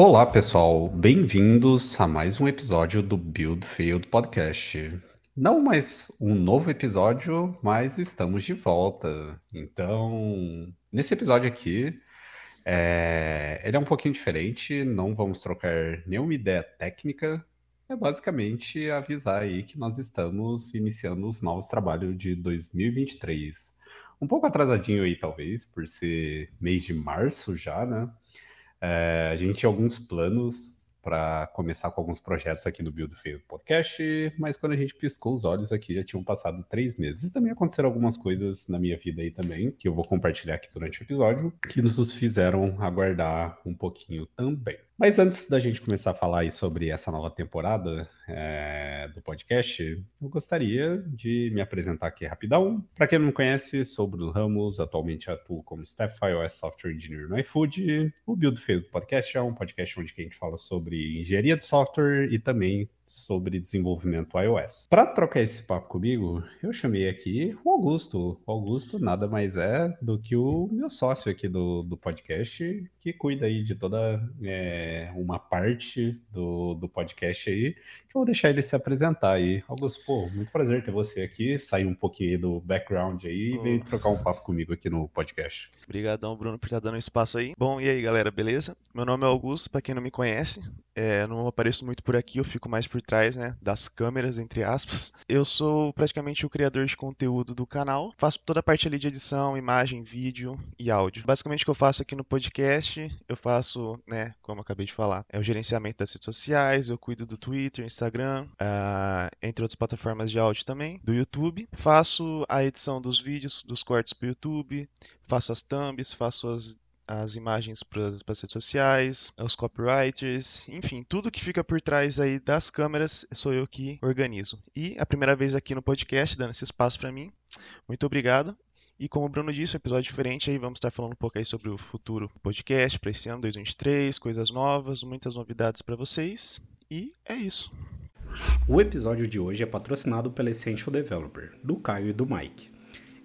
Olá, pessoal. Bem-vindos a mais um episódio do Build Field Podcast. Não mais um novo episódio, mas estamos de volta. Então, nesse episódio aqui, é... ele é um pouquinho diferente. Não vamos trocar nenhuma ideia técnica. É basicamente avisar aí que nós estamos iniciando os novos trabalhos de 2023. Um pouco atrasadinho aí, talvez, por ser mês de março já, né? É, a gente tinha alguns planos para começar com alguns projetos aqui no Build Feio Podcast, mas quando a gente piscou os olhos aqui já tinham passado três meses. E também aconteceram algumas coisas na minha vida aí também, que eu vou compartilhar aqui durante o episódio, que nos fizeram aguardar um pouquinho também. Mas antes da gente começar a falar aí sobre essa nova temporada é, do podcast, eu gostaria de me apresentar aqui rapidão. Para quem não me conhece, sou Bruno Ramos, atualmente atuo como Staff iOS Software Engineer no iFood. O Build Feio do Podcast é um podcast onde a gente fala sobre engenharia de software e também sobre desenvolvimento iOS. Para trocar esse papo comigo, eu chamei aqui o Augusto. O Augusto nada mais é do que o meu sócio aqui do, do podcast, que cuida aí de toda é, uma parte do, do podcast aí, que eu vou deixar ele se apresentar aí. Augusto, pô, muito prazer ter você aqui, sair um pouquinho do background aí e vir trocar um papo comigo aqui no podcast. Obrigadão, Bruno, por estar dando espaço aí. Bom, e aí, galera, beleza? Meu nome é Augusto, para quem não me conhece, é, não apareço muito por aqui, eu fico mais por trás, né, das câmeras, entre aspas. Eu sou praticamente o criador de conteúdo do canal, faço toda a parte ali de edição, imagem, vídeo e áudio. Basicamente o que eu faço aqui no podcast, eu faço, né, como acabei de falar, é o gerenciamento das redes sociais, eu cuido do Twitter, Instagram, uh, entre outras plataformas de áudio também, do YouTube. Faço a edição dos vídeos, dos cortes para o YouTube, faço as thumbs, faço as as imagens para as redes sociais, os copywriters, enfim, tudo que fica por trás aí das câmeras sou eu que organizo. E a primeira vez aqui no podcast, dando esse espaço para mim. Muito obrigado. E como o Bruno disse, um episódio diferente aí, vamos estar falando um pouco aí sobre o futuro podcast para esse ano 2023, coisas novas, muitas novidades para vocês. E é isso. O episódio de hoje é patrocinado pela Essential Developer, do Caio e do Mike.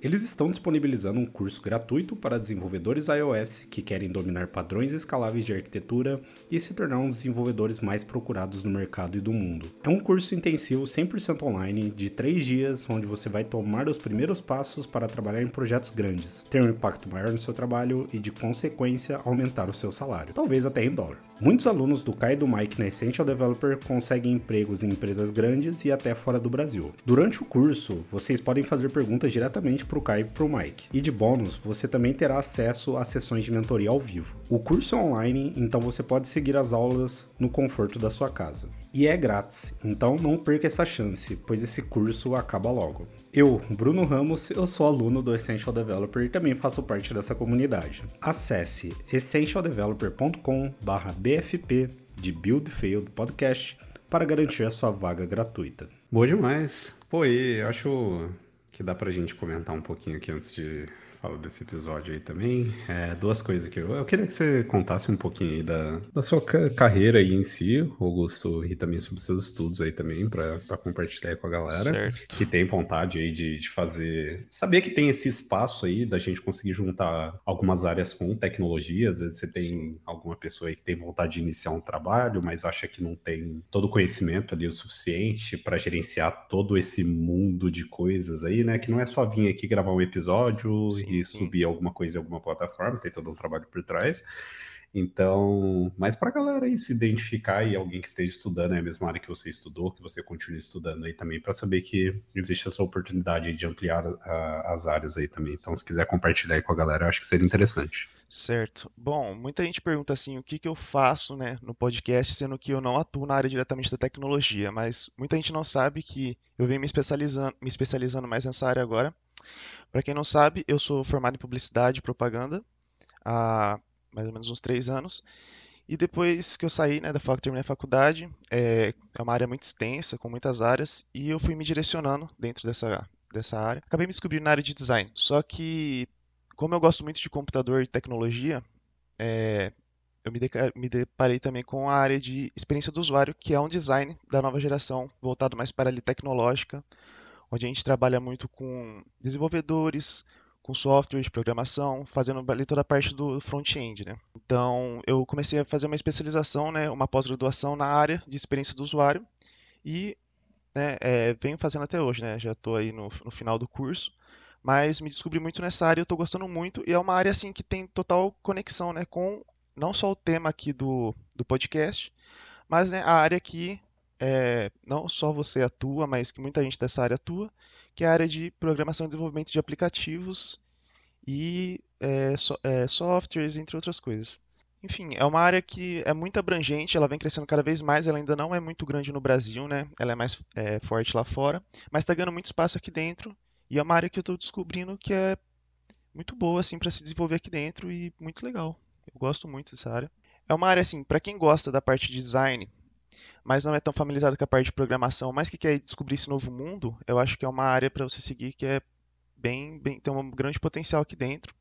Eles estão disponibilizando um curso gratuito para desenvolvedores iOS que querem dominar padrões escaláveis de arquitetura e se tornar um dos desenvolvedores mais procurados no mercado e do mundo. É um curso intensivo 100% online de 3 dias, onde você vai tomar os primeiros passos para trabalhar em projetos grandes, ter um impacto maior no seu trabalho e, de consequência, aumentar o seu salário, talvez até em dólar. Muitos alunos do Kai e do Mike na Essential Developer conseguem empregos em empresas grandes e até fora do Brasil. Durante o curso, vocês podem fazer perguntas diretamente para o Kai e para o Mike. E de bônus, você também terá acesso a sessões de mentoria ao vivo. O curso é online, então você pode seguir as aulas no conforto da sua casa. E é grátis, então não perca essa chance, pois esse curso acaba logo. Eu, Bruno Ramos, eu sou aluno do Essential Developer e também faço parte dessa comunidade. Acesse essentialdeveloper.com/bfp de Build Failed Podcast para garantir a sua vaga gratuita. Boa demais. Pô, e eu acho que dá pra gente comentar um pouquinho aqui antes de fala desse episódio aí também. É, duas coisas que eu, eu queria que você contasse um pouquinho aí da, da sua ca carreira aí em si, Augusto, e também sobre seus estudos aí também, para compartilhar com a galera certo. que tem vontade aí de, de fazer. Saber que tem esse espaço aí da gente conseguir juntar algumas áreas com tecnologia. Às vezes você tem Sim. alguma pessoa aí que tem vontade de iniciar um trabalho, mas acha que não tem todo o conhecimento ali o suficiente para gerenciar todo esse mundo de coisas aí, né? Que não é só vir aqui gravar um episódio Sim e subir alguma coisa em alguma plataforma, tem todo um trabalho por trás. Então, mas para a galera aí se identificar e alguém que esteja estudando é a mesma área que você estudou, que você continue estudando aí também, para saber que existe essa oportunidade de ampliar a, as áreas aí também. Então, se quiser compartilhar aí com a galera, eu acho que seria interessante. Certo. Bom, muita gente pergunta assim, o que, que eu faço né, no podcast, sendo que eu não atuo na área diretamente da tecnologia, mas muita gente não sabe que eu venho me especializando, me especializando mais nessa área agora. Para quem não sabe, eu sou formado em publicidade e propaganda há mais ou menos uns três anos. E depois que eu saí né, da terminei a faculdade, é, é uma área muito extensa, com muitas áreas, e eu fui me direcionando dentro dessa, dessa área. Acabei me descobrindo na área de design. Só que, como eu gosto muito de computador e tecnologia, é, eu me, me deparei também com a área de experiência do usuário, que é um design da nova geração, voltado mais para a área tecnológica, onde a gente trabalha muito com desenvolvedores, com software de programação, fazendo ali toda a parte do front-end, né? Então, eu comecei a fazer uma especialização, né, uma pós-graduação na área de experiência do usuário e né, é, venho fazendo até hoje, né? Já estou aí no, no, final do curso, mas me descobri muito nessa área, eu estou gostando muito e é uma área assim que tem total conexão, né, com não só o tema aqui do, do podcast, mas né, a área que é, não só você atua, mas que muita gente dessa área atua, que é a área de programação e desenvolvimento de aplicativos e é, so, é, softwares, entre outras coisas. Enfim, é uma área que é muito abrangente, ela vem crescendo cada vez mais, ela ainda não é muito grande no Brasil, né? Ela é mais é, forte lá fora, mas está ganhando muito espaço aqui dentro e é uma área que eu estou descobrindo que é muito boa assim para se desenvolver aqui dentro e muito legal. Eu gosto muito dessa área. É uma área assim, para quem gosta da parte de design, mas não é tão familiarizado com a parte de programação, mas que quer descobrir esse novo mundo, eu acho que é uma área para você seguir que é bem, bem tem um grande potencial aqui dentro.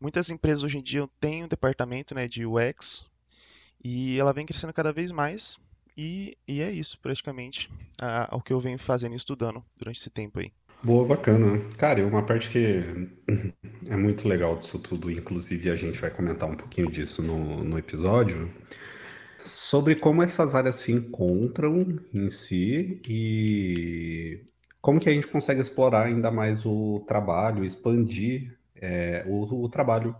Muitas empresas hoje em dia têm um departamento né, de UX e ela vem crescendo cada vez mais. E, e é isso, praticamente, a, o que eu venho fazendo e estudando durante esse tempo aí. Boa, bacana. Cara, uma parte que é muito legal disso tudo, inclusive a gente vai comentar um pouquinho disso no, no episódio, sobre como essas áreas se encontram em si e como que a gente consegue explorar ainda mais o trabalho, expandir é, o, o, trabalho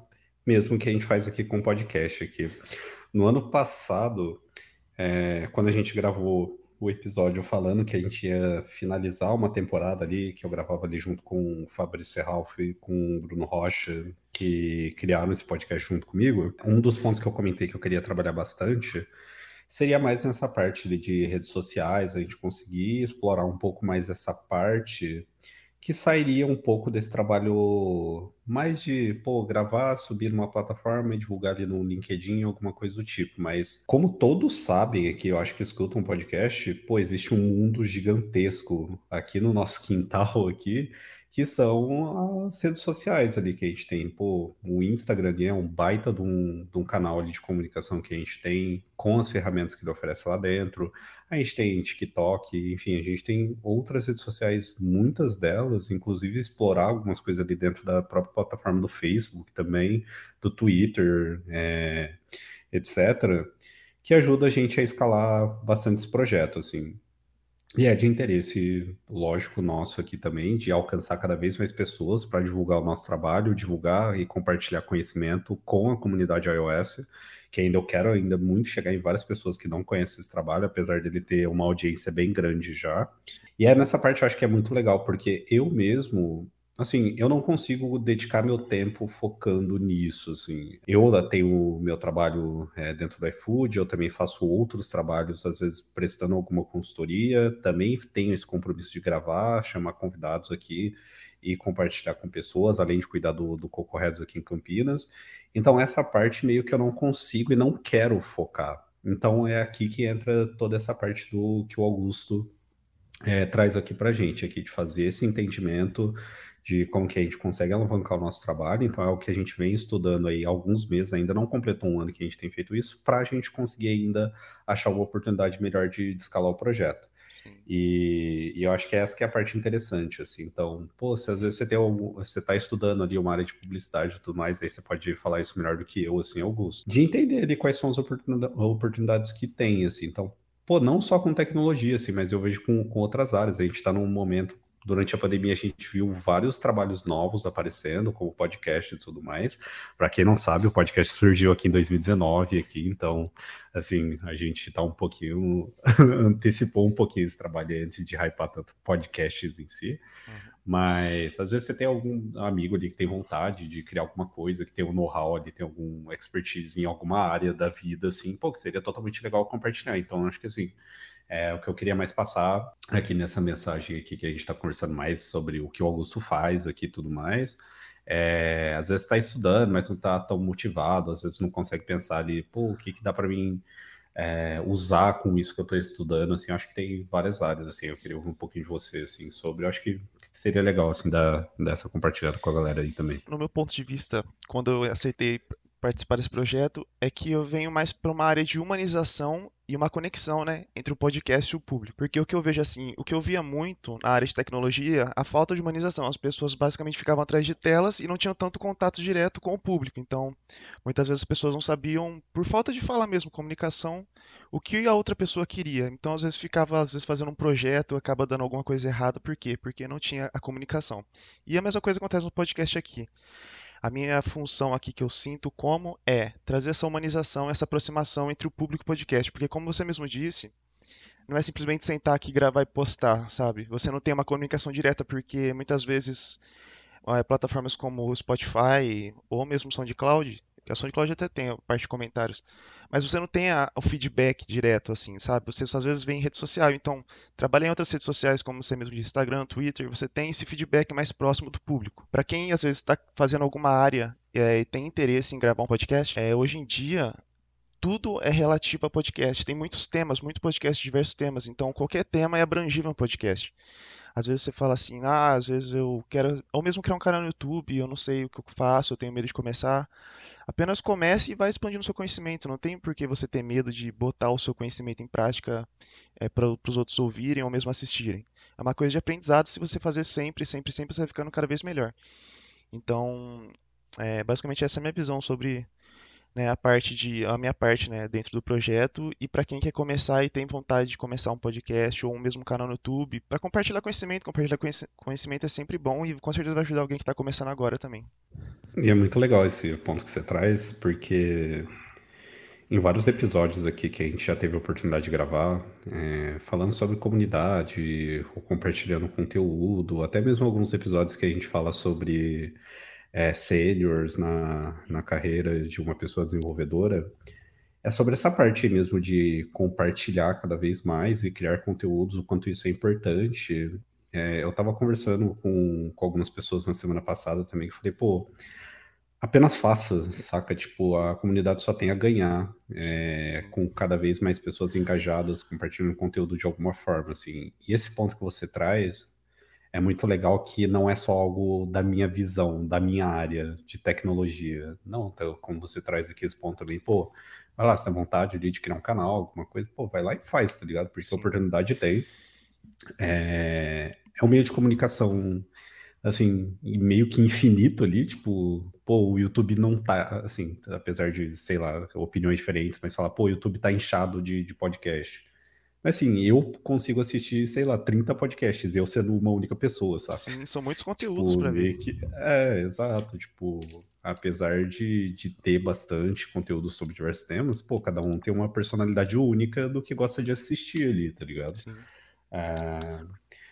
mesmo que a gente faz aqui com o podcast aqui. No ano passado, é, quando a gente gravou o episódio falando que a gente ia finalizar uma temporada ali, que eu gravava ali junto com o Fabrício Serralf e com o Bruno Rocha, que criaram esse podcast junto comigo, um dos pontos que eu comentei que eu queria trabalhar bastante seria mais nessa parte de redes sociais, a gente conseguir explorar um pouco mais essa parte que sairia um pouco desse trabalho mais de, pô, gravar, subir numa plataforma e divulgar ali no LinkedIn, alguma coisa do tipo. Mas como todos sabem aqui, eu acho que escutam um podcast, pô, existe um mundo gigantesco aqui no nosso quintal aqui que são as redes sociais ali que a gente tem. Pô, o Instagram é um baita de um, de um canal ali de comunicação que a gente tem com as ferramentas que ele oferece lá dentro. A gente tem TikTok, enfim, a gente tem outras redes sociais, muitas delas, inclusive explorar algumas coisas ali dentro da própria plataforma do Facebook também, do Twitter, é, etc., que ajuda a gente a escalar bastante esse projeto, assim. E é de interesse, lógico, nosso aqui também, de alcançar cada vez mais pessoas para divulgar o nosso trabalho, divulgar e compartilhar conhecimento com a comunidade iOS, que ainda eu quero ainda muito chegar em várias pessoas que não conhecem esse trabalho, apesar dele ter uma audiência bem grande já. E é nessa parte eu acho que é muito legal, porque eu mesmo Assim, eu não consigo dedicar meu tempo focando nisso, assim. Eu tenho meu trabalho é, dentro do iFood, eu também faço outros trabalhos, às vezes prestando alguma consultoria, também tenho esse compromisso de gravar, chamar convidados aqui e compartilhar com pessoas, além de cuidar do, do Coco Heads aqui em Campinas. Então, essa parte meio que eu não consigo e não quero focar. Então, é aqui que entra toda essa parte do que o Augusto é, traz aqui para gente, aqui de fazer esse entendimento de como que a gente consegue alavancar o nosso trabalho. Então é o que a gente vem estudando aí há alguns meses, ainda não completou um ano que a gente tem feito isso, para a gente conseguir ainda achar uma oportunidade melhor de, de escalar o projeto. E, e, eu acho que essa que é a parte interessante, assim. Então, pô, se às vezes você tem algum, você está estudando ali uma área de publicidade e tudo mais, aí você pode falar isso melhor do que eu, assim, Augusto. De entender ali quais são as oportunidades que tem, assim. Então, pô, não só com tecnologia, assim, mas eu vejo com, com outras áreas. A gente está num momento durante a pandemia a gente viu vários trabalhos novos aparecendo, como podcast e tudo mais. Para quem não sabe, o podcast surgiu aqui em 2019 aqui, então assim, a gente está um pouquinho antecipou um pouquinho esse trabalho antes de hypar tanto podcasts em si. Uhum. Mas às vezes você tem algum amigo ali que tem vontade de criar alguma coisa, que tem um know-how ali, tem algum expertise em alguma área da vida, assim, pô, que seria totalmente legal compartilhar. Então, acho que assim, é, o que eu queria mais passar aqui nessa mensagem aqui que a gente está conversando mais sobre o que o Augusto faz aqui e tudo mais. É, às vezes está estudando, mas não está tão motivado, às vezes não consegue pensar ali, pô, o que, que dá para mim é, usar com isso que eu estou estudando, assim, acho que tem várias áreas, assim, eu queria ouvir um pouquinho de você, assim, sobre, eu acho que seria legal, assim, dar, dar essa compartilhada com a galera aí também. No meu ponto de vista, quando eu aceitei participar desse projeto, é que eu venho mais para uma área de humanização e uma conexão, né, entre o podcast e o público. Porque o que eu vejo assim, o que eu via muito na área de tecnologia, a falta de humanização. As pessoas basicamente ficavam atrás de telas e não tinham tanto contato direto com o público. Então, muitas vezes as pessoas não sabiam, por falta de falar mesmo, comunicação, o que a outra pessoa queria. Então, às vezes ficava às vezes fazendo um projeto, acaba dando alguma coisa errada, por quê? Porque não tinha a comunicação. E a mesma coisa acontece no podcast aqui. A minha função aqui que eu sinto como é trazer essa humanização, essa aproximação entre o público e o podcast, porque como você mesmo disse, não é simplesmente sentar aqui, gravar e postar, sabe? Você não tem uma comunicação direta, porque muitas vezes é, plataformas como o Spotify ou mesmo SoundCloud, a SoundCloud até tem a parte de comentários, mas você não tem a, o feedback direto, assim, sabe? Você só, às vezes vê em rede social. Então, trabalha em outras redes sociais, como você mesmo disse, Instagram, Twitter, você tem esse feedback mais próximo do público. Para quem, às vezes, está fazendo alguma área é, e tem interesse em gravar um podcast, é, hoje em dia, tudo é relativo a podcast. Tem muitos temas, muitos podcasts, diversos temas. Então, qualquer tema é abrangível um podcast. Às vezes você fala assim, ah, às vezes eu quero, ou mesmo criar um canal no YouTube, eu não sei o que eu faço, eu tenho medo de começar. Apenas comece e vai expandindo seu conhecimento. Não tem por que você ter medo de botar o seu conhecimento em prática é, para os outros ouvirem ou mesmo assistirem. É uma coisa de aprendizado. Se você fazer sempre, sempre, sempre, você vai ficando cada vez melhor. Então, é, basicamente essa é a minha visão sobre né, a parte de a minha parte né, dentro do projeto. E para quem quer começar e tem vontade de começar um podcast ou um mesmo canal no YouTube para compartilhar conhecimento compartilhar conhecimento é sempre bom e com certeza vai ajudar alguém que está começando agora também. E é muito legal esse ponto que você traz porque em vários episódios aqui que a gente já teve a oportunidade de gravar, é, falando sobre comunidade, ou compartilhando conteúdo, até mesmo alguns episódios que a gente fala sobre é, seniors na, na carreira de uma pessoa desenvolvedora, é sobre essa parte mesmo de compartilhar cada vez mais e criar conteúdos, o quanto isso é importante. É, eu estava conversando com, com algumas pessoas na semana passada também, que falei, pô, apenas faça, saca? Tipo, a comunidade só tem a ganhar é, com cada vez mais pessoas engajadas, compartilhando conteúdo de alguma forma, assim. E esse ponto que você traz é muito legal que não é só algo da minha visão, da minha área de tecnologia. Não, então, como você traz aqui esse ponto também, pô, vai lá, se tem vontade ali de criar um canal, alguma coisa, pô, vai lá e faz, tá ligado? Porque Sim. a oportunidade tem. É, é um meio de comunicação, assim, meio que infinito ali, tipo, pô, o YouTube não tá, assim, apesar de, sei lá, opiniões diferentes, mas fala, pô, o YouTube tá inchado de, de podcast mas assim, eu consigo assistir, sei lá, 30 podcasts, eu sendo uma única pessoa, sabe? Sim, são muitos conteúdos tipo, pra ver. Que, é, exato. Tipo, apesar de, de ter bastante conteúdo sobre diversos temas, pô, cada um tem uma personalidade única do que gosta de assistir ali, tá ligado? Sim. É,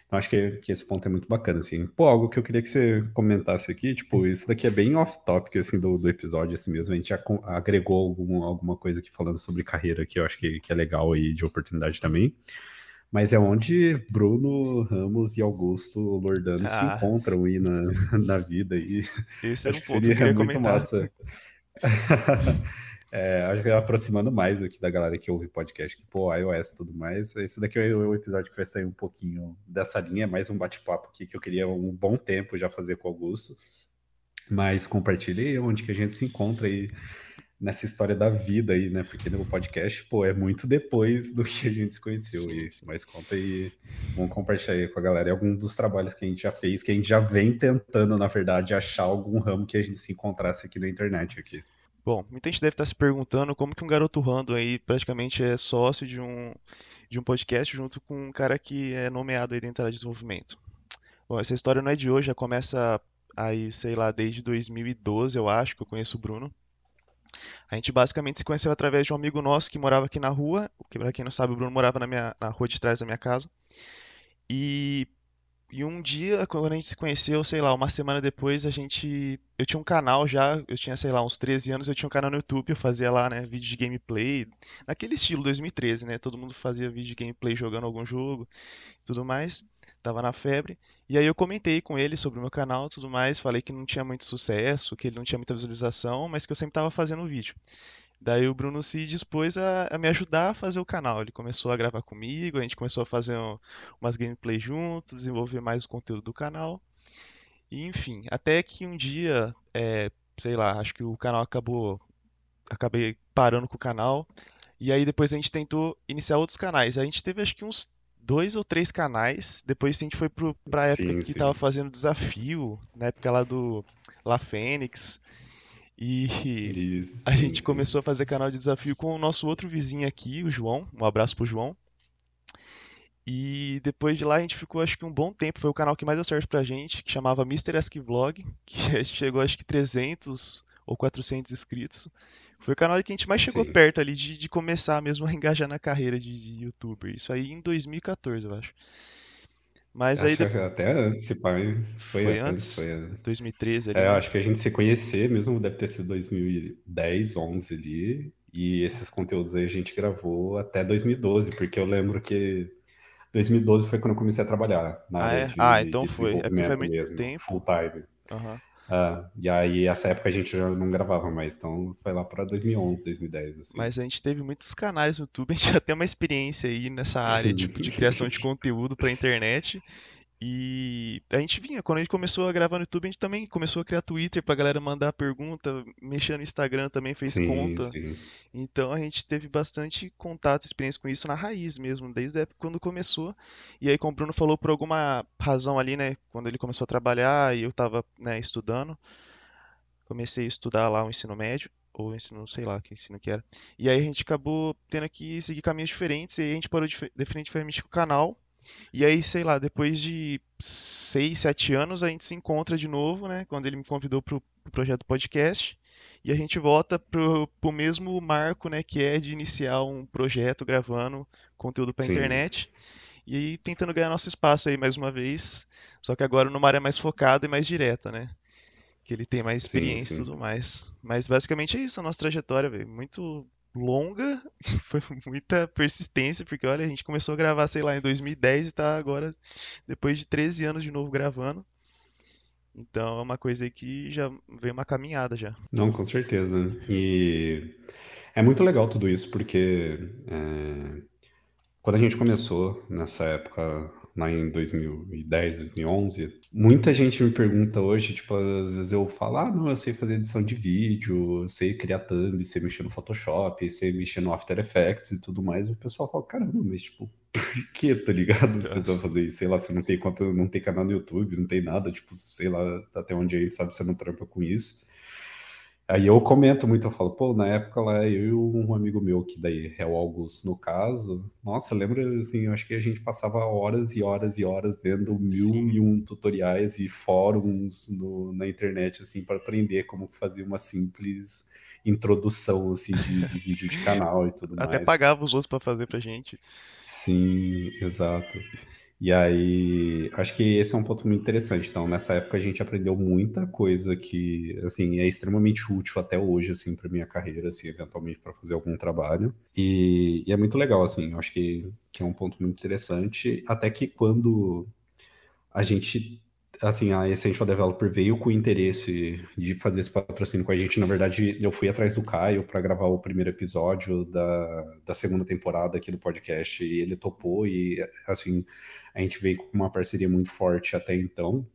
então acho que, que esse ponto é muito bacana, assim. Pô, algo que eu queria que você comentasse aqui, tipo, isso daqui é bem off-topic, assim, do, do episódio, assim mesmo. A gente já agregou algum, alguma coisa aqui falando sobre carreira, que eu acho que, que é legal aí, de oportunidade também. Mas é onde Bruno, Ramos e Augusto Lordano ah. se encontram aí na, na vida. E Esse acho um que seria muito comentar. massa. É, acho que aproximando mais aqui da galera que ouve podcast, que pô, iOS e tudo mais. Esse daqui é o episódio que vai sair um pouquinho dessa linha, mais um bate-papo aqui que eu queria um bom tempo já fazer com o Augusto. Mas compartilhe onde que a gente se encontra aí nessa história da vida aí, né? Porque no podcast, pô, é muito depois do que a gente se conheceu. Sim, e, Mas conta aí, vamos compartilhar aí com a galera algum dos trabalhos que a gente já fez, que a gente já vem tentando, na verdade, achar algum ramo que a gente se encontrasse aqui na internet aqui. Bom, muita gente deve estar se perguntando como que um garoto random aí praticamente é sócio de um, de um podcast junto com um cara que é nomeado aí dentro da desenvolvimento. Bom, essa história não é de hoje, já começa aí, sei lá, desde 2012, eu acho, que eu conheço o Bruno. A gente basicamente se conheceu através de um amigo nosso que morava aqui na rua, que para quem não sabe, o Bruno morava na, minha, na rua de trás da minha casa. E e um dia, quando a gente se conheceu, sei lá, uma semana depois, a gente. Eu tinha um canal já, eu tinha, sei lá, uns 13 anos, eu tinha um canal no YouTube, eu fazia lá, né, vídeo de gameplay, naquele estilo 2013, né? Todo mundo fazia vídeo de gameplay jogando algum jogo tudo mais. Tava na febre. E aí eu comentei com ele sobre o meu canal tudo mais, falei que não tinha muito sucesso, que ele não tinha muita visualização, mas que eu sempre tava fazendo vídeo. Daí o Bruno se dispôs a, a, me ajudar a fazer o canal. Ele começou a gravar comigo, a gente começou a fazer um, umas gameplays juntos, desenvolver mais o conteúdo do canal. E, enfim, até que um dia, é, sei lá, acho que o canal acabou. Acabei parando com o canal. E aí depois a gente tentou iniciar outros canais. A gente teve acho que uns dois ou três canais. Depois a gente foi pro, pra época Sim, que sim. tava fazendo desafio, na época lá do La Fênix. E Isso, a gente sim. começou a fazer canal de desafio com o nosso outro vizinho aqui, o João. Um abraço pro João. E depois de lá a gente ficou acho que um bom tempo. Foi o canal que mais deu certo pra gente, que chamava Mr. Ask Vlog, que chegou acho que 300 ou 400 inscritos. Foi o canal que a gente mais chegou Sim. perto ali de, de começar mesmo a engajar na carreira de, de youtuber. Isso aí em 2014, eu acho. Mas aí Acho que depois. até antes, se pai, foi Foi antes, foi antes. 2013 ali, É, eu né? acho que a gente se conhecer mesmo deve ter sido 2010, 11 ali, e esses conteúdos aí a gente gravou até 2012, porque eu lembro que 2012 foi quando eu comecei a trabalhar na Ah, área é? Ah, de, então de foi. É porque desenvolvimento muito mesmo, tempo. full time. Aham. Ah, e aí, essa época a gente já não gravava mais, então foi lá para 2011, 2010, assim. Mas a gente teve muitos canais no YouTube, a gente já tem uma experiência aí nessa área, tipo, de criação de conteúdo pra internet. E a gente vinha, quando a gente começou a gravar no YouTube, a gente também começou a criar Twitter pra galera mandar pergunta, mexer no Instagram também, fez Sim, conta. sim. Então a gente teve bastante contato, experiência com isso na raiz mesmo, desde a época quando começou. E aí, como o Bruno falou, por alguma razão ali, né, quando ele começou a trabalhar e eu tava, né, estudando, comecei a estudar lá o ensino médio, ou ensino, sei lá que ensino que era. E aí a gente acabou tendo que seguir caminhos diferentes, e aí a gente parou de definitivamente com o canal. E aí, sei lá, depois de seis, sete anos, a gente se encontra de novo, né? Quando ele me convidou pro, pro projeto podcast. E a gente volta pro, pro mesmo marco, né? Que é de iniciar um projeto gravando conteúdo pra Sim. internet. E aí tentando ganhar nosso espaço aí mais uma vez. Só que agora numa área mais focada e mais direta, né? Que ele tem mais Sim, experiência e sim. tudo mais. Mas basicamente é isso a nossa trajetória, velho. Muito longa, foi muita persistência, porque olha, a gente começou a gravar, sei lá, em 2010 e tá agora, depois de 13 anos de novo gravando. Então é uma coisa aí que já veio uma caminhada já. Não, com certeza. E é muito legal tudo isso, porque é, quando a gente começou nessa época, lá em 2010, 2011, muita gente me pergunta hoje, tipo, às vezes eu falo, ah, não, eu sei fazer edição de vídeo, eu sei criar thumb, sei mexer no Photoshop, sei mexer no After Effects e tudo mais. E o pessoal fala, caramba, mas tipo, por que, tá ligado? Vocês vão fazer isso? Sei lá, você não tem conta, não tem canal no YouTube, não tem nada, tipo, sei lá, até onde a gente sabe, você não trampa com isso. Aí eu comento muito, eu falo, pô, na época lá, eu e um amigo meu, que daí é o Augusto no caso, nossa, lembra, assim, eu acho que a gente passava horas e horas e horas vendo mil Sim. e um tutoriais e fóruns no- na internet, assim, para aprender como fazer uma simples introdução, assim, de, de vídeo de canal e tudo Até mais. pagava os outros pra fazer pra gente. Sim, exato. E aí, acho que esse é um ponto muito interessante. Então, nessa época a gente aprendeu muita coisa que, assim, é extremamente útil até hoje, assim, para minha carreira, assim, eventualmente para fazer algum trabalho. E, e é muito legal, assim, acho que, que é um ponto muito interessante. Até que quando a gente, assim, a Essential Developer veio com o interesse de fazer esse patrocínio com a gente. Na verdade, eu fui atrás do Caio para gravar o primeiro episódio da, da segunda temporada aqui do podcast e ele topou e, assim, a gente veio com uma parceria muito forte até então.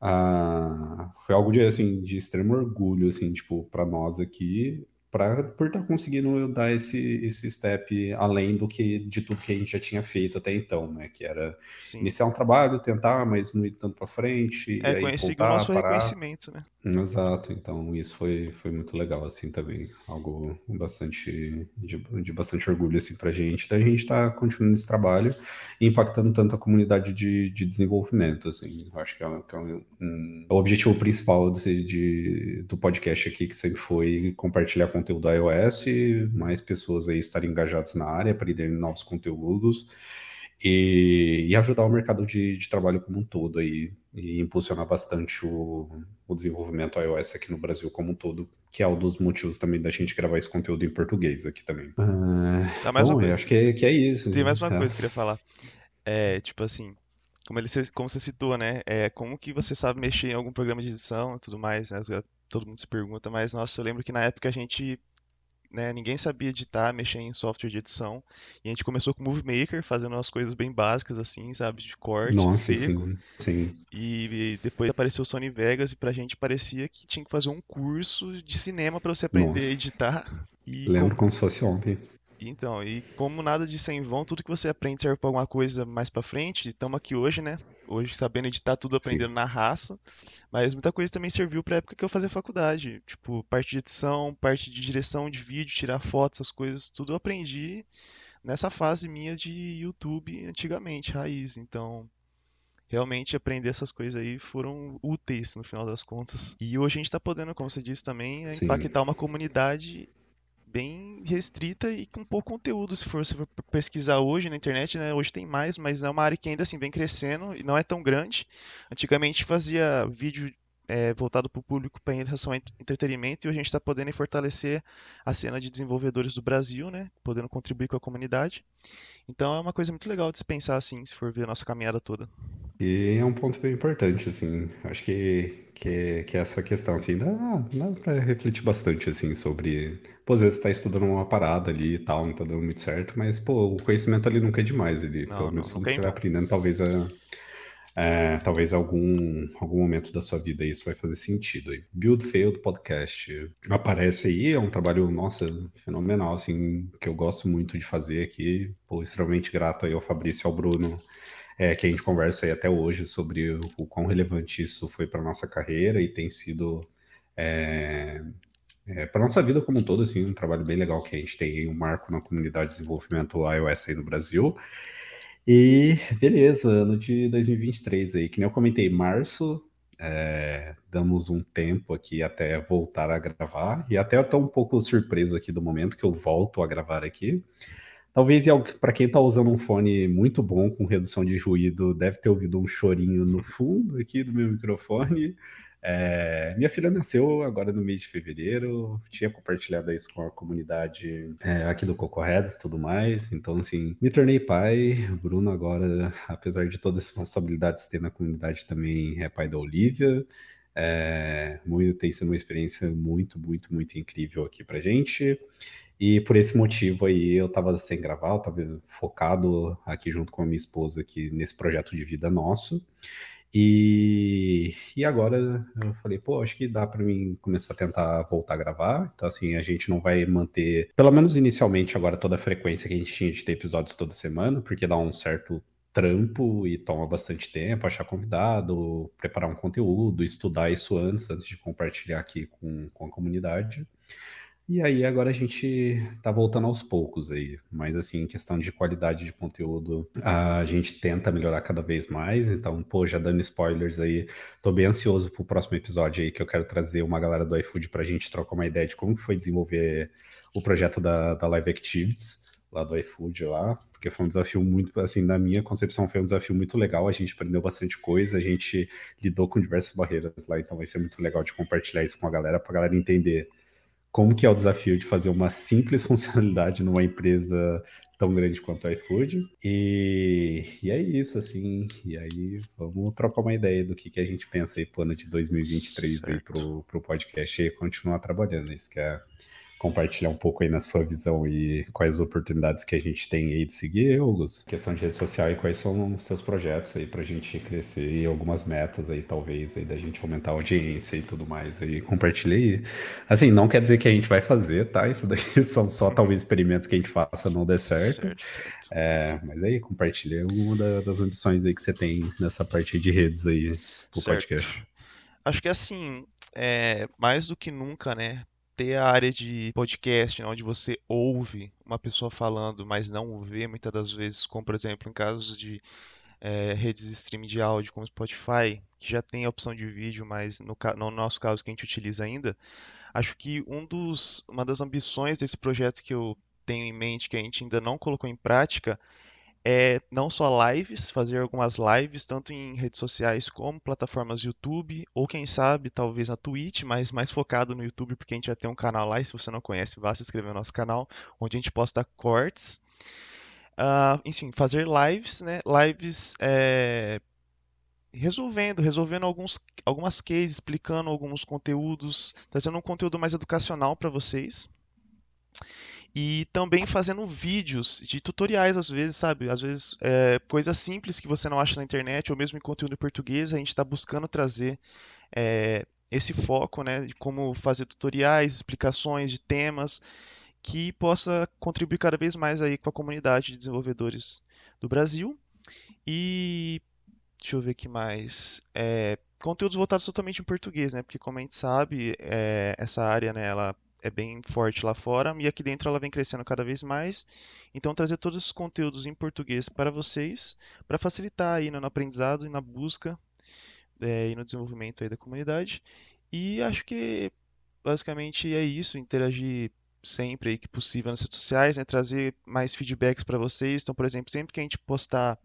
Ah, foi algo de, assim, de extremo orgulho, assim, tipo, para nós aqui, pra, por estar conseguindo dar esse, esse step além do que de tudo que a gente já tinha feito até então, né? Que era Sim. iniciar um trabalho, tentar, mas não ir tanto para frente, É, conseguir o voltar, nosso parar. reconhecimento, né? Exato, então isso foi, foi muito legal, assim, também. Algo bastante, de, de bastante orgulho, assim, pra gente. Da gente estar continuando esse trabalho e impactando tanto a comunidade de, de desenvolvimento, assim. Eu acho que é, que é um, um- o objetivo principal desse- de, do podcast aqui, que sempre foi compartilhar conteúdo iOS, mais pessoas aí estarem engajadas na área, aprenderem novos conteúdos e, e ajudar o mercado de, de trabalho como um todo aí, e impulsionar bastante o, o desenvolvimento iOS aqui no Brasil como um todo, que é um dos motivos também da gente gravar esse conteúdo em português aqui também. Ah, Tá, mais bom, uma eu coisa. acho que é, que é isso. Tem mais uma É. coisa que eu queria falar. É, tipo assim, como ele, como você citou, né? É, como que você sabe mexer em algum programa de edição e tudo mais, né? Todo mundo se pergunta, mas nossa, eu lembro que na época a gente, né, ninguém sabia editar, mexer em software de edição. E a gente começou com o Movie Maker, fazendo umas coisas bem básicas assim, sabe? De corte, Nossa, seco. sim, sim. E, e depois apareceu o Sony Vegas e pra gente parecia que tinha que fazer um curso de cinema pra você aprender a Nossa. editar. E Lembro com- como se fosse ontem. Então, e como nada disso é em vão, tudo que você aprende serve para alguma coisa mais para frente. Estamos aqui hoje, né? Hoje sabendo editar tudo, aprendendo Sim. na raça. Mas muita coisa também serviu para época que eu fazia faculdade. Tipo, parte de edição, parte de direção de vídeo, tirar fotos, essas coisas, tudo eu aprendi nessa fase minha de YouTube antigamente, raiz. Então, realmente aprender essas coisas aí foram úteis no final das contas. E hoje a gente está podendo, como você disse também, impactar uma comunidade bem restrita e com pouco conteúdo, se for, se for pesquisar hoje na internet, né? Hoje tem mais, mas é uma área que ainda assim vem crescendo e não é tão grande. Antigamente fazia vídeo é, voltado para o público para relação ao entretenimento e a gente está podendo fortalecer a cena de desenvolvedores do Brasil, né? Podendo contribuir com a comunidade. Então é uma coisa muito legal de se pensar assim, se for ver a nossa caminhada toda. E é um ponto bem importante, assim. Acho que, que, que essa questão, assim, dá, dá pra refletir bastante, assim, sobre. Pô, às vezes você tá estudando uma parada ali e tal, não tá dando muito certo, mas, pô, o conhecimento ali nunca é demais. Ele, não, pelo menos tudo que você vai aprendendo, talvez, a, é, talvez algum, algum momento da sua vida isso vai fazer sentido. Build Failed Podcast aparece aí, é um trabalho, nossa, fenomenal, assim, que eu gosto muito de fazer aqui. Pô, extremamente grato aí ao Fabrício e ao Bruno é, que a gente conversa aí até hoje sobre o, o quão relevante isso foi para nossa carreira e tem sido é, é, para nossa vida como um todo, assim, um trabalho bem legal que a gente tem um marco na comunidade de desenvolvimento iOS aí no Brasil. E beleza, ano de 2023 aí, que nem eu comentei, março, é, damos um tempo aqui até voltar a gravar, e até eu tô um pouco surpreso aqui do momento que eu volto a gravar aqui. Talvez para quem está usando um fone muito bom com redução de ruído, deve ter ouvido um chorinho no fundo aqui do meu microfone. É, minha filha nasceu agora no mês de fevereiro, tinha compartilhado isso com a comunidade é, aqui do Cocorredos e tudo mais. Então, assim, me tornei pai. Bruno agora, apesar de todas as responsabilidades que tem na comunidade, também é pai da Olivia. É, muito, tem sido uma experiência muito, muito, muito incrível aqui pra gente. E por esse motivo aí eu tava sem gravar, eu tava focado aqui junto com a minha esposa aqui nesse projeto de vida nosso. E, e agora eu falei, pô, acho que dá para mim começar a tentar voltar a gravar. Então, assim, a gente não vai manter, pelo menos inicialmente, agora toda a frequência que a gente tinha de ter episódios toda semana, porque dá um certo trampo e toma bastante tempo achar convidado, preparar um conteúdo, estudar isso antes, antes de compartilhar aqui com, com a comunidade. E aí agora a gente tá voltando aos poucos aí, mas assim, em questão de qualidade de conteúdo, a gente tenta melhorar cada vez mais, então, pô, já dando spoilers aí, tô bem ansioso pro próximo episódio aí, que eu quero trazer uma galera do iFood pra gente trocar uma ideia de como foi desenvolver o projeto da, da Live Activities, lá do iFood lá, porque foi um desafio muito, assim, na minha concepção foi um desafio muito legal, a gente aprendeu bastante coisa, a gente lidou com diversas barreiras lá, então vai ser muito legal de compartilhar isso com a galera, pra galera entender como que é o desafio de fazer uma simples funcionalidade numa empresa tão grande quanto a iFood. E, e é isso, assim. E aí, vamos trocar uma ideia do que, que a gente pensa aí pro ano de 2023 certo. aí pro, pro podcast e continuar trabalhando. Isso que é compartilhar um pouco aí na sua visão e quais oportunidades que a gente tem aí de seguir, Augusto. Questão de rede social e quais são os seus projetos aí pra gente crescer e algumas metas aí, talvez, aí da gente aumentar a audiência e tudo mais aí. Compartilha aí. Assim, não quer dizer que a gente vai fazer, tá? Isso daqui são só talvez experimentos que a gente faça não der certo. certo, certo. É, mas aí, compartilha uma das ambições aí que você tem nessa parte de redes aí certo. podcast. Acho que assim, é, mais do que nunca, né? Ter a área de podcast, né, onde você ouve uma pessoa falando, mas não vê muitas das vezes, como por exemplo em casos de é, redes de streaming de áudio como Spotify, que já tem a opção de vídeo, mas no, no nosso caso que a gente utiliza ainda, acho que um dos, uma das ambições desse projeto que eu tenho em mente, que a gente ainda não colocou em prática, é não só lives, fazer algumas lives, tanto em redes sociais como plataformas YouTube, ou quem sabe, talvez na Twitch, mas mais focado no YouTube, porque a gente já tem um canal lá, e se você não conhece, vá se inscrever no nosso canal, onde a gente posta cortes. Uh, enfim, fazer lives, né? Lives é, resolvendo, resolvendo alguns, algumas cases, explicando alguns conteúdos, trazendo um conteúdo mais educacional para vocês e também fazendo vídeos de tutoriais às vezes, sabe? Às vezes é, coisas simples que você não acha na internet ou mesmo em conteúdo em português, a gente está buscando trazer é, esse foco, né, de como fazer tutoriais, explicações de temas que possa contribuir cada vez mais aí com a comunidade de desenvolvedores do Brasil. E deixa eu ver aqui mais. É, conteúdos voltados totalmente em português, né? Porque como a gente sabe, é, essa área, né, ela é bem forte lá fora e aqui dentro ela vem crescendo cada vez mais. Então trazer todos esses conteúdos em português para vocês, para facilitar aí no aprendizado e na busca é, e no desenvolvimento aí da comunidade. E acho que basicamente é isso, interagir sempre aí que possível nas redes sociais, né? trazer mais feedbacks para vocês. Então, por exemplo, sempre que a gente postar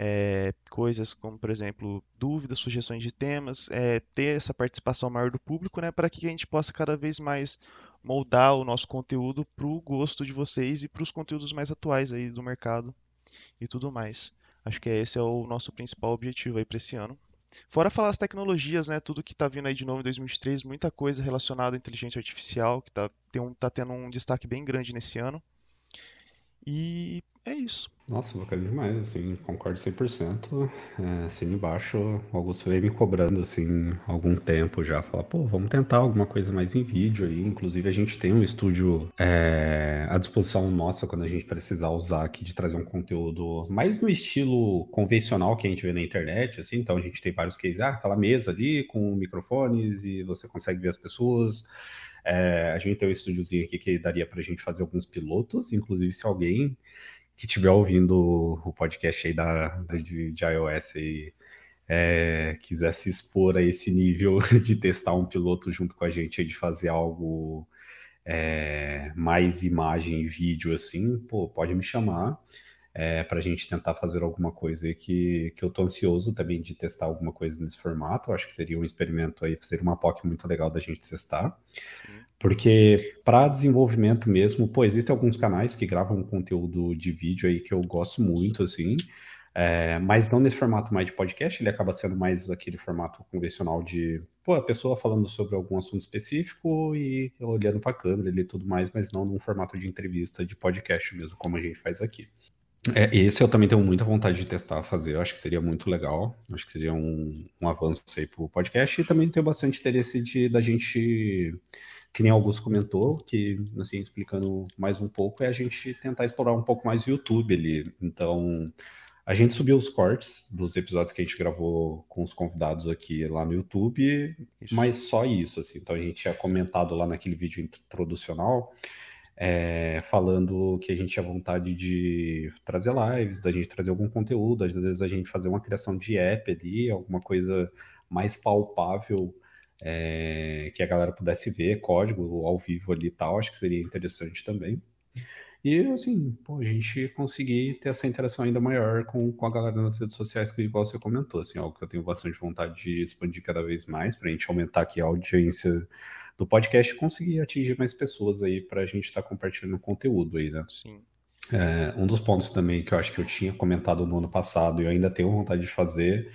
é, coisas como, por exemplo, dúvidas, sugestões de temas, é, ter essa participação maior do público, né, para que a gente possa cada vez mais moldar o nosso conteúdo para o gosto de vocês e para os conteúdos mais atuais aí do mercado e tudo mais. Acho que esse é o nosso principal objetivo aí para esse ano. Fora falar as tecnologias, né? Tudo que está vindo aí de novo em 2023, muita coisa relacionada à inteligência artificial, que está um, tá tendo um destaque bem grande nesse ano. E é isso. Nossa, bacana demais, assim, concordo 100%. É, assim, embaixo, o Augusto veio me cobrando, assim, algum tempo já, falar, pô, vamos tentar alguma coisa mais em vídeo aí. Inclusive, a gente tem um estúdio é, à disposição nossa quando a gente precisar usar aqui de trazer um conteúdo mais no estilo convencional que a gente vê na internet, assim. Então, a gente tem vários cases, ah, aquela mesa ali com microfones e você consegue ver as pessoas. É, a gente tem um estúdiozinho aqui que daria para a gente fazer alguns pilotos, inclusive se alguém que estiver ouvindo o podcast aí da, de, de iOS e é, quiser se expor a esse nível de testar um piloto junto com a gente, de fazer algo é, mais imagem e vídeo assim, pô, pode me chamar é, para a gente tentar fazer alguma coisa que, que eu tô ansioso também de testar alguma coisa nesse formato. Eu acho que seria um experimento aí, seria uma POC muito legal da gente testar. Porque para desenvolvimento mesmo, pô, existem alguns canais que gravam conteúdo de vídeo aí que eu gosto muito, assim. É, mas não nesse formato mais de podcast, ele acaba sendo mais aquele formato convencional de, pô, a pessoa falando sobre algum assunto específico e olhando para a câmera e tudo mais, mas não num formato de entrevista de podcast mesmo, como a gente faz aqui. É, esse eu também tenho muita vontade de testar, fazer. Eu acho que seria muito legal. Acho que seria um, um avanço aí para o podcast. E também tenho bastante interesse de da gente, que nem Augusto comentou, que, assim, explicando mais um pouco, é a gente tentar explorar um pouco mais o YouTube ali. Então, a gente subiu os cortes dos episódios que a gente gravou com os convidados aqui lá no YouTube, isso. mas só isso, assim. Então, a gente tinha comentado lá naquele vídeo introducional é, falando que a gente tinha vontade de trazer lives, da gente trazer algum conteúdo, às vezes a gente fazer uma criação de app ali, alguma coisa mais palpável é, que a galera pudesse ver, código ao vivo ali e tal, acho que seria interessante também. E assim, pô, a gente conseguir ter essa interação ainda maior com, com a galera nas redes sociais, que igual você comentou, assim, algo que eu tenho bastante vontade de expandir cada vez mais, para a gente aumentar aqui a audiência do podcast conseguir atingir mais pessoas aí para a gente estar tá compartilhando conteúdo aí, né? Sim. É, um dos pontos também que eu acho que eu tinha comentado no ano passado e eu ainda tenho vontade de fazer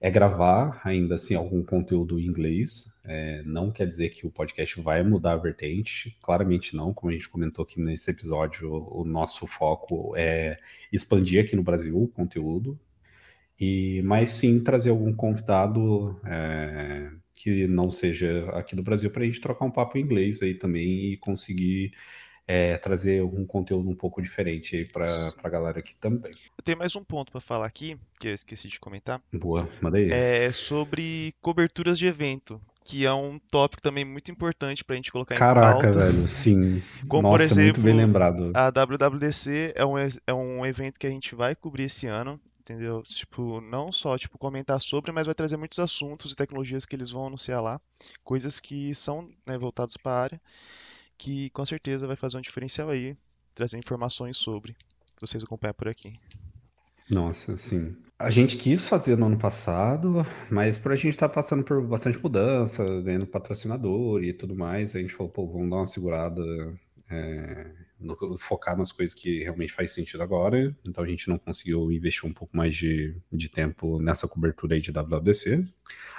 é gravar ainda assim algum conteúdo em inglês. É, não quer dizer que o podcast vai mudar a vertente, claramente não. Como a gente comentou aqui nesse episódio, o nosso foco é expandir aqui no Brasil o conteúdo, e mas sim trazer algum convidado é, que não seja aqui do Brasil para a gente trocar um papo em inglês aí também e conseguir é, trazer um conteúdo um pouco diferente aí para a galera aqui também. Eu tenho mais um ponto para falar aqui, que eu esqueci de comentar. Boa, manda aí. É sobre coberturas de evento, que é um tópico também muito importante para a gente colocar Caraca, em pauta. Caraca, velho, sim. Como, Nossa, por exemplo, muito bem lembrado. a WWDC é um, é um evento que a gente vai cobrir esse ano entendeu? Tipo, não só tipo comentar sobre, mas vai trazer muitos assuntos e tecnologias que eles vão anunciar lá, coisas que são né, voltadas para a área, que com certeza vai fazer um diferencial aí, trazer informações sobre. Vocês acompanham por aqui. Nossa, sim. A gente quis fazer no ano passado, mas por a gente estar tá passando por bastante mudança, vendo patrocinador e tudo mais, a gente falou, pô, vamos dar uma segurada é, focar nas coisas que realmente faz sentido agora. Então a gente não conseguiu investir um pouco mais de, de tempo nessa cobertura aí de WWDC.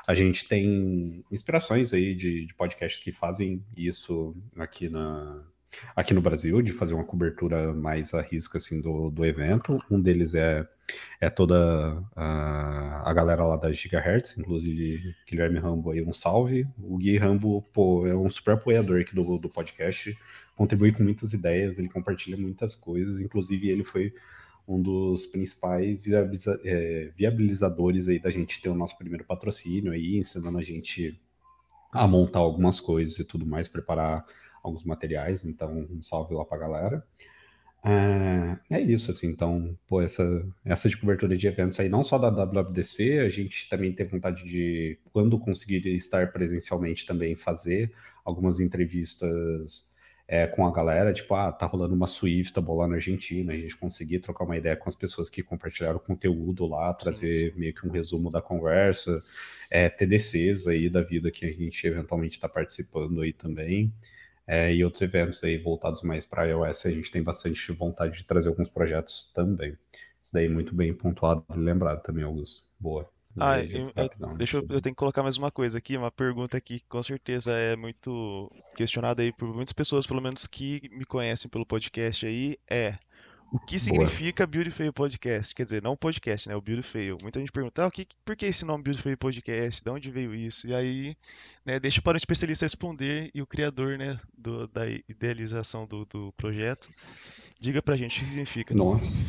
A gente tem inspirações aí de, de podcasts que fazem isso aqui na, aqui no Brasil, de fazer uma cobertura mais a risco assim, do, do evento. Um deles é, é toda a, a galera lá da Gigahertz, inclusive Guilherme Rambo aí, um salve. O Gui Rambo, pô, é um super apoiador aqui do, do podcast, contribui com muitas ideias, ele compartilha muitas coisas, inclusive ele foi um dos principais é, viabilizadores aí da gente ter o nosso primeiro patrocínio aí, ensinando a gente a montar algumas coisas e tudo mais, preparar alguns materiais, então um salve lá pra galera. É, é isso, assim, então, pô, essa, essa de cobertura de eventos aí, não só da WWDC, a gente também tem vontade de, quando conseguir estar presencialmente também, fazer algumas entrevistas é, com a galera, tipo, ah, tá rolando uma Swift lá na Argentina, a gente conseguir trocar uma ideia com as pessoas que compartilharam conteúdo lá, trazer sim, sim. meio que um resumo da conversa, é, TDCs aí da vida que a gente eventualmente está participando aí também. É, e outros eventos aí voltados mais para iOS, a gente tem bastante vontade de trazer alguns projetos também. Isso daí muito bem pontuado e lembrado também, Augusto. Boa. Ah, eu, eu, deixa eu, eu tenho que colocar mais uma coisa aqui, uma pergunta que com certeza é muito questionada aí por muitas pessoas, pelo menos que me conhecem pelo podcast aí, é o que significa Build Fail Podcast? Quer dizer, não o podcast, né? O Build Fail. Muita gente pergunta, ah, o que, por que esse nome Fail Podcast? De onde veio isso? E aí, né, deixa para o especialista responder e o criador, né, do, da idealização do, do projeto. Diga pra gente o que significa. Nossa,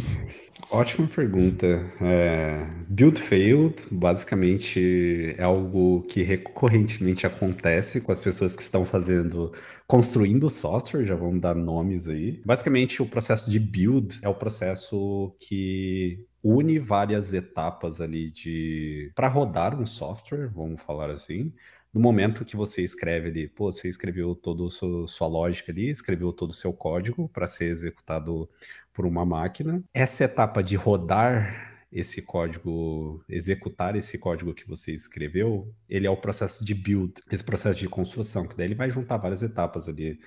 ótima pergunta. É, build failed, basicamente, é algo que recorrentemente acontece com as pessoas que estão fazendo, construindo software, já vamos dar nomes aí. Basicamente, o processo de build é o processo que une várias etapas ali de para rodar um software, vamos falar assim no momento que você escreve ali, pô, você escreveu toda sua lógica ali, escreveu todo o seu código para ser executado por uma máquina. Essa etapa de rodar esse código, executar esse código que você escreveu, ele é o processo de build, esse processo de construção, que daí ele vai juntar várias etapas ali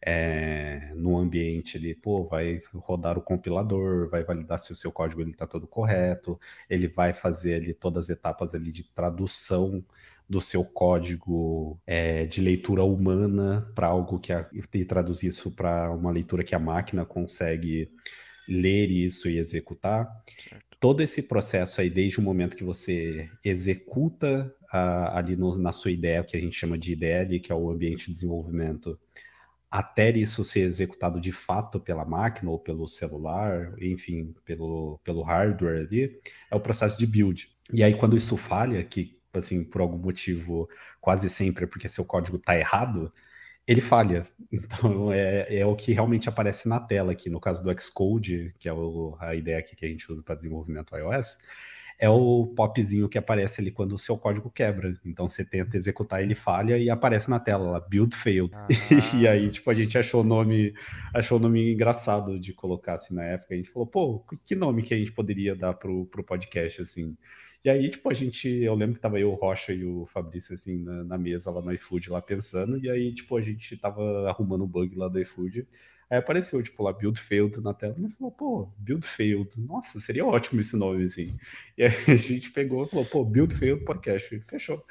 é, no ambiente ali, pô, vai rodar o compilador, vai validar se o seu código ele está todo correto, ele vai fazer ali todas as etapas ali de tradução do seu código é, de leitura humana para algo que a, e traduzir isso para uma leitura que a máquina consegue ler isso e executar. Certo. Todo esse processo aí, desde o momento que você executa a, ali no, na sua ideia, que a gente chama de IDL, que é o ambiente de desenvolvimento, até isso ser executado de fato pela máquina ou pelo celular, enfim, pelo, pelo hardware ali, é o processo de build. E aí, quando isso falha, que assim, por algum motivo, quase sempre é porque seu código está errado, ele falha. Então é, é o que realmente aparece na tela aqui. No caso do Xcode, que é o, a ideia aqui que a gente usa para desenvolvimento iOS, é o popzinho que aparece ali quando o seu código quebra. Então você tenta executar, ele falha e aparece na tela lá, build failed. Ah. e aí, tipo, a gente achou o nome, achou o nome engraçado de colocar assim na época. A gente falou, pô, que nome que a gente poderia dar pro, pro podcast, assim? E aí, tipo, a gente, eu lembro que tava eu, o Rocha e o Fabrício, assim, na, na, mesa lá no iFood, lá pensando, e aí, tipo, a gente tava arrumando um bug lá do iFood, aí apareceu, tipo, lá, build failed na tela, e falou, pô, build failed, nossa, seria ótimo esse nome, assim. E aí a gente pegou e falou, pô, build failed podcast, fechou.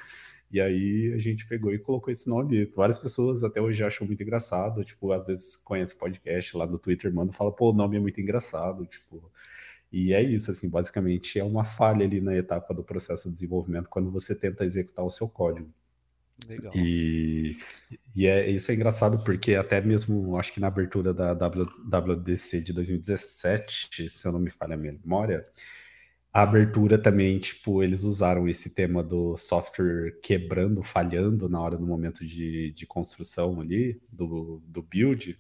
E aí a gente pegou e colocou esse nome. Várias pessoas até hoje acham muito engraçado, tipo, às vezes conhece podcast lá no Twitter, manda, fala, pô, o nome é muito engraçado, tipo... E é isso, assim, basicamente é uma falha ali na etapa do processo de desenvolvimento quando você tenta executar o seu código. Legal. E, e é, isso é engraçado porque até mesmo, acho que na abertura da WWDC de 2017, se eu não me falha a minha memória, a abertura também, tipo, eles usaram esse tema do software quebrando, falhando na hora do momento de, de construção ali, do, do build,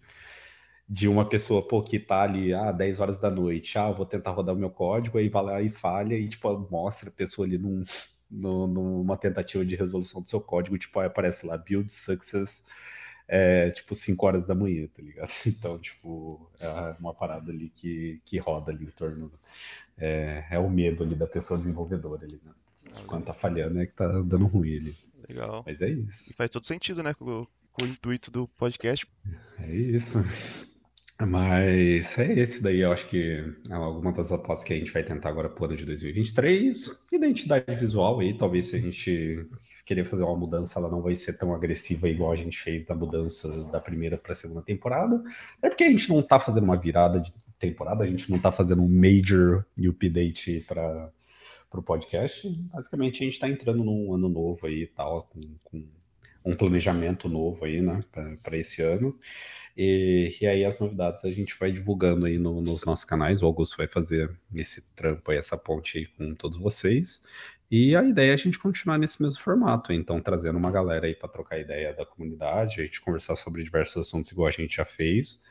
de uma pessoa, pô, que tá ali, ah, 10 horas da noite, ah, vou tentar rodar o meu código, aí vai lá e falha, e, tipo, mostra a pessoa ali num, num, numa tentativa de resolução do seu código, tipo, aí aparece lá, build success, é, tipo, 5 horas da manhã, tá ligado? Então, tipo, é uma parada ali que, que roda ali em torno, é, é o medo ali da pessoa desenvolvedora ali, né? Quando tá falhando é que tá dando ruim ali. Legal. Mas é isso. E faz todo sentido, né, com, com o intuito do podcast. É isso. Mas é esse daí, eu acho que é alguma das apostas que a gente vai tentar agora pro ano de 2023. Identidade visual aí, talvez se a gente querer fazer uma mudança, ela não vai ser tão agressiva igual a gente fez da mudança da primeira para a segunda temporada. É porque a gente não está fazendo uma virada de temporada, a gente não está fazendo um major update para o podcast. Basicamente, a gente está entrando num ano novo aí e tal, com, com um planejamento novo aí, né, para esse ano. E, e, aí as novidades a gente vai divulgando aí no, nos nossos canais. O Augusto vai fazer esse trampo aí, essa ponte aí com todos vocês. E a ideia é a gente continuar nesse mesmo formato, então trazendo uma galera aí para trocar ideia da comunidade, a gente conversar sobre diversos assuntos igual a gente já fez.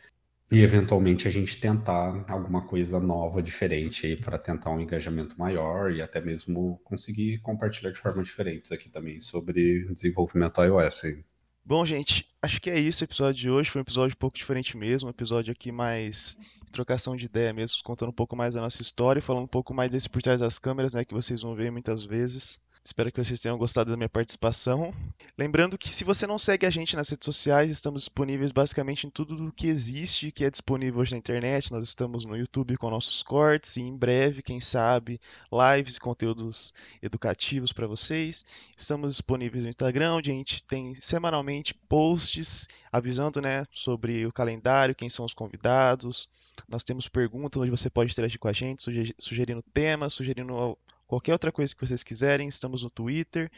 E eventualmente a gente tentar alguma coisa nova, diferente aí para tentar um engajamento maior e até mesmo conseguir compartilhar de formas diferentes aqui também sobre desenvolvimento iOS. Aí. Bom, gente, acho que é isso o episódio de hoje. Foi um episódio um pouco diferente mesmo, um episódio aqui mais trocação de ideia mesmo, contando um pouco mais da nossa história, falando um pouco mais desse por trás das câmeras, né, que vocês vão ver muitas vezes. Espero que vocês tenham gostado da minha participação. Lembrando que se você não segue a gente nas redes sociais, estamos disponíveis basicamente em tudo o que existe, que é disponível hoje na internet. Nós estamos no YouTube com nossos cortes e em breve, quem sabe, lives e conteúdos educativos para vocês. Estamos disponíveis no Instagram, onde a gente tem semanalmente posts avisando né, sobre o calendário, quem são os convidados. Nós temos perguntas onde você pode interagir com a gente, sugerindo temas, sugerindo Qualquer outra coisa que vocês quiserem, estamos no Twitter,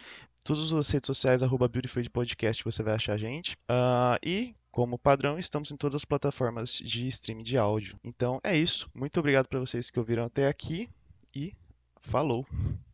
todas as redes sociais, arroba Podcast, você vai achar a gente. Uh, e, como padrão, estamos em todas as plataformas de streaming de áudio. Então é isso. Muito obrigado para vocês que ouviram até aqui e falou!